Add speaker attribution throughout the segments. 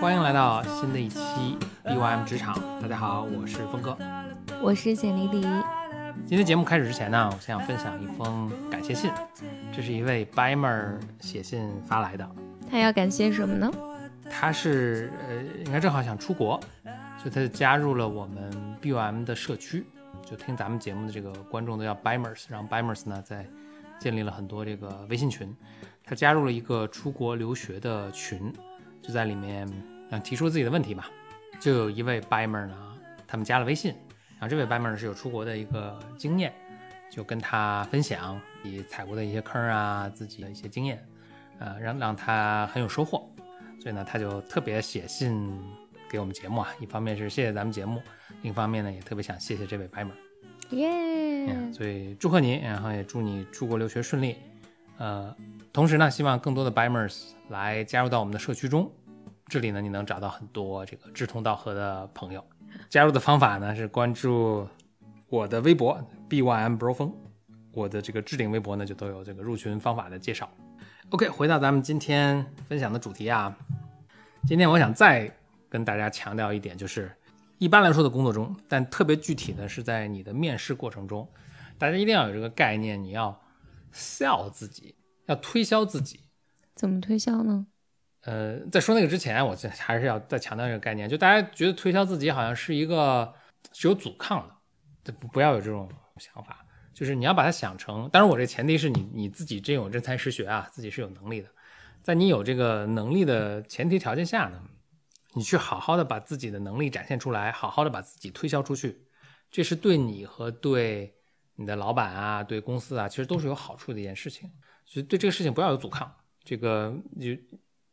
Speaker 1: 欢迎来到新的一期 BYM 职场。大家好，我是峰哥，
Speaker 2: 我是简丽丽。
Speaker 1: 今天节目开始之前呢，我想分享一封感谢信，这是一位 Bimer 写信发来的。
Speaker 2: 他要感谢什么呢？
Speaker 1: 他是呃，应该正好想出国，所以他就加入了我们 BYM 的社区，就听咱们节目的这个观众都叫 Bimers，然后 Bimers 呢在建立了很多这个微信群，他加入了一个出国留学的群。就在里面，嗯，提出自己的问题吧。就有一位 Bimer 呢，他们加了微信，然后这位 Bimer 是有出国的一个经验，就跟他分享你踩过的一些坑啊，自己的一些经验，呃，让让他很有收获。所以呢，他就特别写信给我们节目啊，一方面是谢谢咱们节目，另一方面呢，也特别想谢谢这位 Bimer。
Speaker 2: 耶！
Speaker 1: 所以祝贺你，然后也祝你出国留学顺利。呃，同时呢，希望更多的 Bimers 来加入到我们的社区中。这里呢，你能找到很多这个志同道合的朋友。加入的方法呢是关注我的微博 BYM Bro 峰，我的这个置顶微博呢就都有这个入群方法的介绍。OK，回到咱们今天分享的主题啊，今天我想再跟大家强调一点，就是一般来说的工作中，但特别具体的是在你的面试过程中，大家一定要有这个概念，你要 sell 自己，要推销自己。
Speaker 2: 怎么推销呢？
Speaker 1: 呃，在说那个之前，我还是要再强调一个概念，就大家觉得推销自己好像是一个是有阻抗的，不不要有这种想法，就是你要把它想成，当然我这前提是你你自己真有真才实学啊，自己是有能力的，在你有这个能力的前提条件下呢，你去好好的把自己的能力展现出来，好好的把自己推销出去，这是对你和对你的老板啊，对公司啊，其实都是有好处的一件事情，所以对这个事情不要有阻抗，这个就。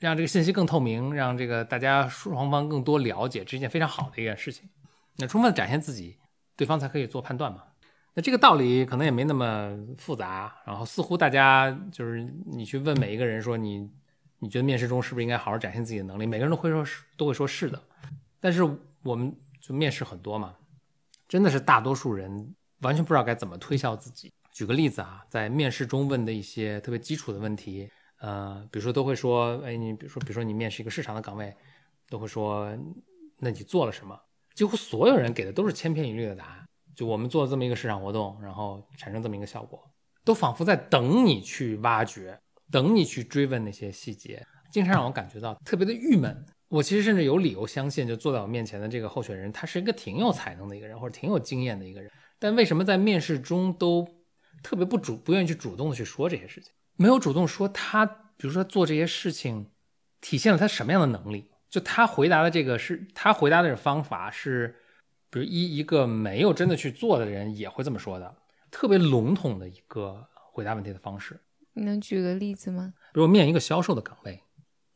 Speaker 1: 让这个信息更透明，让这个大家双方更多了解，这是一件非常好的一件事情。那充分展现自己，对方才可以做判断嘛。那这个道理可能也没那么复杂。然后似乎大家就是你去问每一个人说你你觉得面试中是不是应该好好展现自己的能力？每个人都会说是都会说是的。但是我们就面试很多嘛，真的是大多数人完全不知道该怎么推销自己。举个例子啊，在面试中问的一些特别基础的问题。呃，比如说都会说，哎，你比如说，比如说你面试一个市场的岗位，都会说，那你做了什么？几乎所有人给的都是千篇一律的答案。就我们做这么一个市场活动，然后产生这么一个效果，都仿佛在等你去挖掘，等你去追问那些细节，经常让我感觉到特别的郁闷。我其实甚至有理由相信，就坐在我面前的这个候选人，他是一个挺有才能的一个人，或者挺有经验的一个人。但为什么在面试中都特别不主，不愿意去主动的去说这些事情？没有主动说他，比如说做这些事情，体现了他什么样的能力？就他回答的这个是他回答的方法是，比如一一个没有真的去做的人也会这么说的，特别笼统的一个回答问题的方式。
Speaker 2: 你能举个例子吗？
Speaker 1: 比如面一个销售的岗位，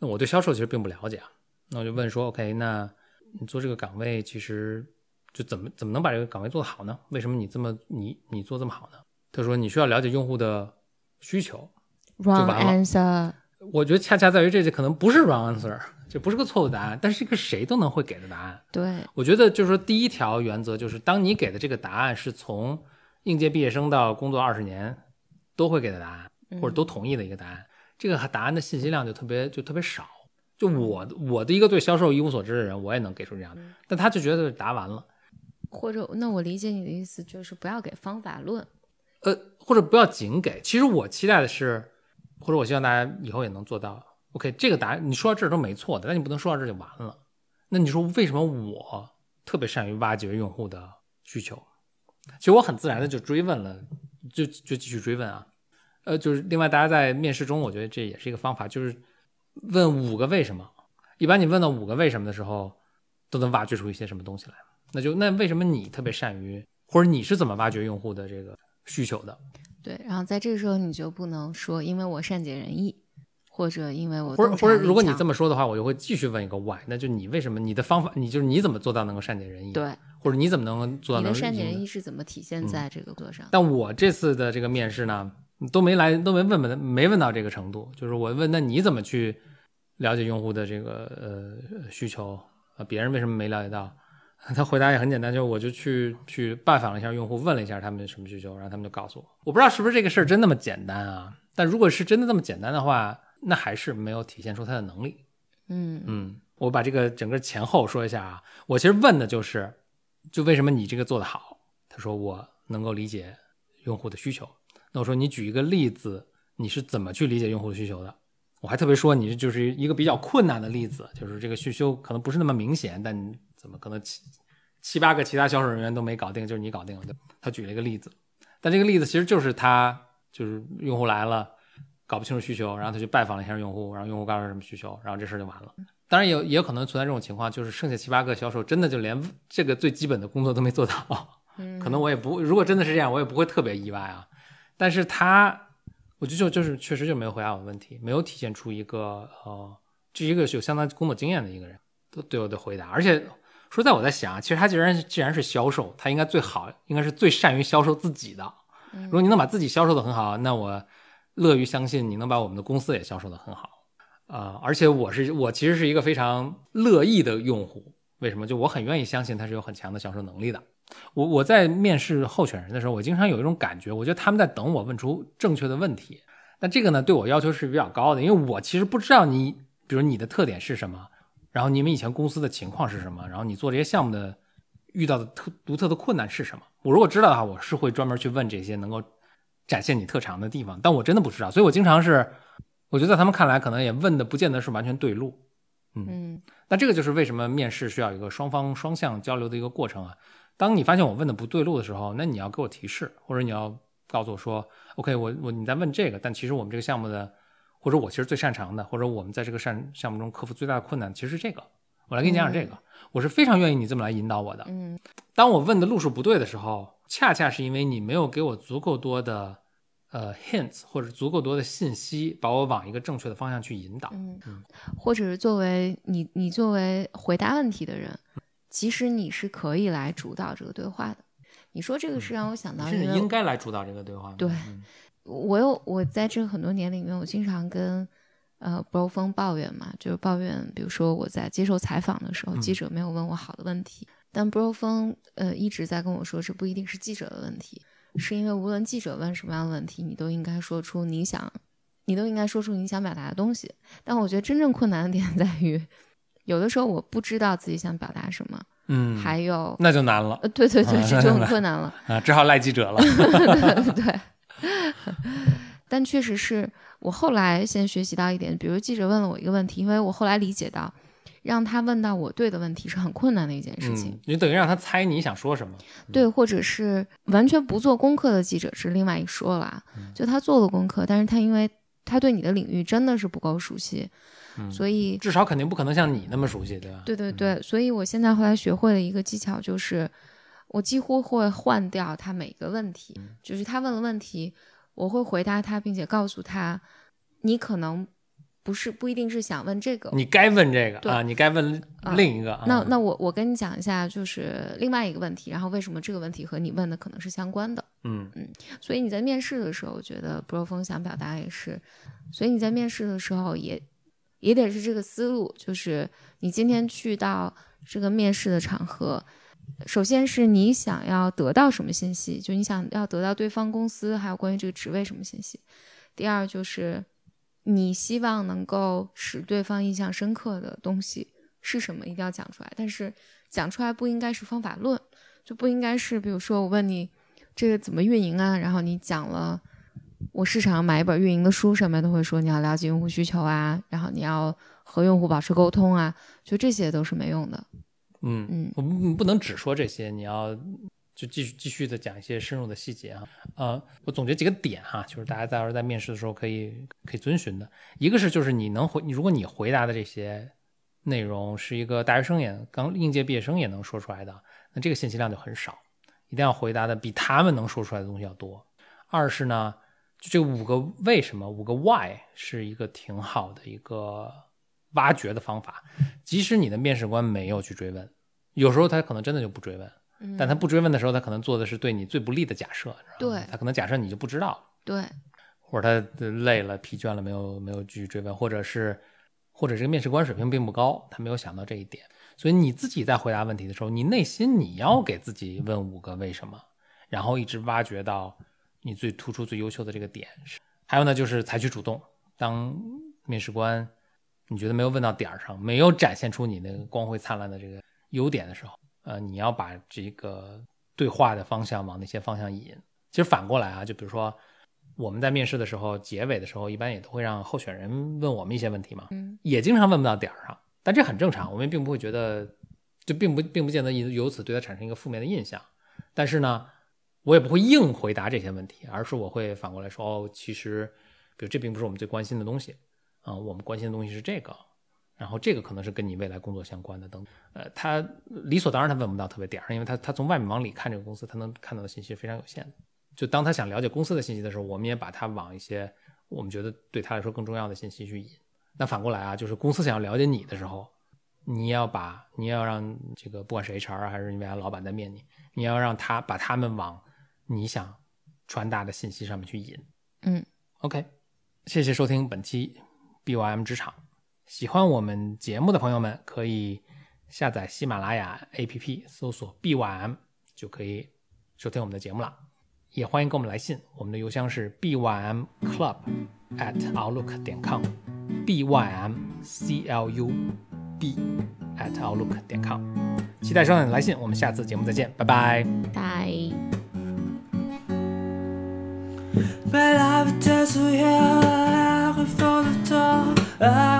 Speaker 1: 那我对销售其实并不了解啊，那我就问说，OK，那你做这个岗位其实就怎么怎么能把这个岗位做得好呢？为什么你这么你你做这么好呢？他说你需要了解用户的需求。
Speaker 2: Wrong answer。
Speaker 1: 我觉得恰恰在于这，这可能不是 wrong answer，就不是个错误答案，但是一个谁都能会给的答案。
Speaker 2: 对，
Speaker 1: 我觉得就是说，第一条原则就是，当你给的这个答案是从应届毕业生到工作二十年都会给的答案，或者都同意的一个答案，这个答案的信息量就特别就特别少。就我我的一个对销售一无所知的人，我也能给出这样的，但他就觉得答完了。
Speaker 2: 或者，那我理解你的意思就是不要给方法论，
Speaker 1: 呃，或者不要仅给。其实我期待的是。或者我希望大家以后也能做到。OK，这个答案你说到这儿都没错的，但你不能说到这儿就完了。那你说为什么我特别善于挖掘用户的需求？其实我很自然的就追问了，就就继续追问啊。呃，就是另外大家在面试中，我觉得这也是一个方法，就是问五个为什么。一般你问到五个为什么的时候，都能挖掘出一些什么东西来。那就那为什么你特别善于，或者你是怎么挖掘用户的这个需求的？
Speaker 2: 对，然后在这个时候你就不能说因为我善解人意，或者因为我
Speaker 1: 或者或者如果你这么说的话，我就会继续问一个 why，那就你为什么你的方法，你就是你怎么做到能够善解人意？
Speaker 2: 对，
Speaker 1: 或者你怎么能做到？
Speaker 2: 你的善解人意是怎么体现在这个工作上？
Speaker 1: 但我这次的这个面试呢，都没来，都没问问，没问到这个程度，就是我问那你怎么去了解用户的这个呃需求啊，别人为什么没了解到？他回答也很简单，就是我就去去拜访了一下用户，问了一下他们什么需求，然后他们就告诉我。我不知道是不是这个事儿真那么简单啊？但如果是真的那么简单的话，那还是没有体现出他的能力。
Speaker 2: 嗯
Speaker 1: 嗯，我把这个整个前后说一下啊。我其实问的就是，就为什么你这个做得好？他说我能够理解用户的需求。那我说你举一个例子，你是怎么去理解用户的需求的？我还特别说你就是一个比较困难的例子，就是这个需求可能不是那么明显，但怎么可能七七八个其他销售人员都没搞定，就是你搞定了？他举了一个例子，但这个例子其实就是他就是用户来了，搞不清楚需求，然后他去拜访了一下用户，然后用户告诉他什么需求，然后这事儿就完了。当然也也有可能存在这种情况，就是剩下七八个销售真的就连这个最基本的工作都没做到。可能我也不，如果真的是这样，我也不会特别意外啊。但是他，我就就就是确实就没有回答我的问题，没有体现出一个呃，这一个有相当工作经验的一个人。对我的回答，而且说在我在想啊，其实他既然既然是销售，他应该最好，应该是最善于销售自己的。如果你能把自己销售的很好，那我乐于相信你能把我们的公司也销售的很好。啊，而且我是我其实是一个非常乐意的用户，为什么？就我很愿意相信他是有很强的销售能力的。我我在面试候选人的时候，我经常有一种感觉，我觉得他们在等我问出正确的问题。那这个呢，对我要求是比较高的，因为我其实不知道你，比如你的特点是什么。然后你们以前公司的情况是什么？然后你做这些项目的遇到的特独特的困难是什么？我如果知道的话，我是会专门去问这些能够展现你特长的地方。但我真的不知道，所以我经常是，我觉得在他们看来可能也问的不见得是完全对路。嗯，那这个就是为什么面试需要一个双方双向交流的一个过程啊。当你发现我问的不对路的时候，那你要给我提示，或者你要告诉我说，OK，我我你在问这个，但其实我们这个项目的。或者我其实最擅长的，或者我们在这个项项目中克服最大的困难，其实是这个。我来给你讲讲这个，我是非常愿意你这么来引导我的。
Speaker 2: 嗯，
Speaker 1: 当我问的路数不对的时候，恰恰是因为你没有给我足够多的呃 hints 或者足够多的信息，把我往一个正确的方向去引导。
Speaker 2: 嗯，或者是作为你，你作为回答问题的人，其实你是可以来主导这个对话的。你说这个是让我想到，
Speaker 1: 是你应该来主导这个对话。
Speaker 2: 对。我有我在这很多年里面，我经常跟呃 Bro 峰抱怨嘛，就是抱怨，比如说我在接受采访的时候，记者没有问我好的问题，但 Bro 峰呃一直在跟我说，这不一定是记者的问题，是因为无论记者问什么样的问题，你都应该说出你想，你都应该说出你想表达的东西。但我觉得真正困难的点 在于，有的时候我不知道自己想表达什么，
Speaker 1: 嗯，
Speaker 2: 还有
Speaker 1: 那就难了，
Speaker 2: 对对对，这就很困难了
Speaker 1: 啊，只好赖记者了，
Speaker 2: 对 对。但确实是我后来先学习到一点，比如记者问了我一个问题，因为我后来理解到，让他问到我对的问题是很困难的一件事情。
Speaker 1: 你等于让他猜你想说什么，
Speaker 2: 对，或者是完全不做功课的记者是另外一说了。就他做了功课，但是他因为他对你的领域真的是不够熟悉，所以
Speaker 1: 至少肯定不可能像你那么熟悉，对吧？
Speaker 2: 对对对，所以我现在后来学会了一个技巧，就是我几乎会换掉他每个问题，就是他问了问题。我会回答他，并且告诉他，你可能不是不一定是想问这个，
Speaker 1: 你该问这个啊，你该问另一个。
Speaker 2: 那那我我跟你讲一下，就是另外一个问题，然后为什么这个问题和你问的可能是相关的？
Speaker 1: 嗯
Speaker 2: 嗯，所以你在面试的时候，我觉得 Bro 峰想表达也是，所以你在面试的时候也也得是这个思路，就是你今天去到这个面试的场合。首先是你想要得到什么信息，就你想要得到对方公司还有关于这个职位什么信息。第二就是你希望能够使对方印象深刻的东西是什么，一定要讲出来。但是讲出来不应该是方法论，就不应该是比如说我问你这个怎么运营啊，然后你讲了我市场上买一本运营的书，上面都会说你要了解用户需求啊，然后你要和用户保持沟通啊，就这些都是没用的。
Speaker 1: 嗯嗯，我们不能只说这些，你要就继续继续的讲一些深入的细节哈。呃，我总结几个点哈，就是大家到时候在面试的时候可以可以遵循的。一个是就是你能回，你如果你回答的这些内容是一个大学生也刚应届毕业生也能说出来的，那这个信息量就很少，一定要回答的比他们能说出来的东西要多。二是呢，就这五个为什么，五个 why 是一个挺好的一个。挖掘的方法，即使你的面试官没有去追问，有时候他可能真的就不追问。但他不追问的时候，他可能做的是对你最不利的假设。
Speaker 2: 对，
Speaker 1: 他可能假设你就不知道。
Speaker 2: 对，
Speaker 1: 或者他累了、疲倦了，没有没有继续追问，或者是或者这个面试官水平并不高，他没有想到这一点。所以你自己在回答问题的时候，你内心你要给自己问五个为什么，然后一直挖掘到你最突出、最优秀的这个点。还有呢，就是采取主动。当面试官你觉得没有问到点儿上，没有展现出你那个光辉灿烂的这个优点的时候，呃，你要把这个对话的方向往那些方向引。其实反过来啊，就比如说我们在面试的时候，结尾的时候一般也都会让候选人问我们一些问题嘛，
Speaker 2: 嗯，
Speaker 1: 也经常问不到点儿上。但这很正常，我们并不会觉得，就并不并不见得由此对他产生一个负面的印象。但是呢，我也不会硬回答这些问题，而是我会反过来说，哦，其实，比如这并不是我们最关心的东西啊，我们关心的东西是这个，然后这个可能是跟你未来工作相关的等。呃，他理所当然他问不到特别点儿上，因为他他从外面往里看这个公司，他能看到的信息非常有限的。就当他想了解公司的信息的时候，我们也把他往一些我们觉得对他来说更重要的信息去引。那反过来啊，就是公司想要了解你的时候，你要把你要让这个不管是 HR 还是你未来老板在面你，你要让他把他们往你想传达的信息上面去引。
Speaker 2: 嗯
Speaker 1: ，OK，谢谢收听本期 BYM 职场。喜欢我们节目的朋友们可以下载喜马拉雅 APP，搜索 BYM 就可以收听我们的节目了。也欢迎给我们来信，我们的邮箱是 bymclub at outlook 点 com。b y m c l u b at outlook 点 com，期待收到你的来信，我们下次节目再见，拜拜。
Speaker 2: 拜。
Speaker 3: I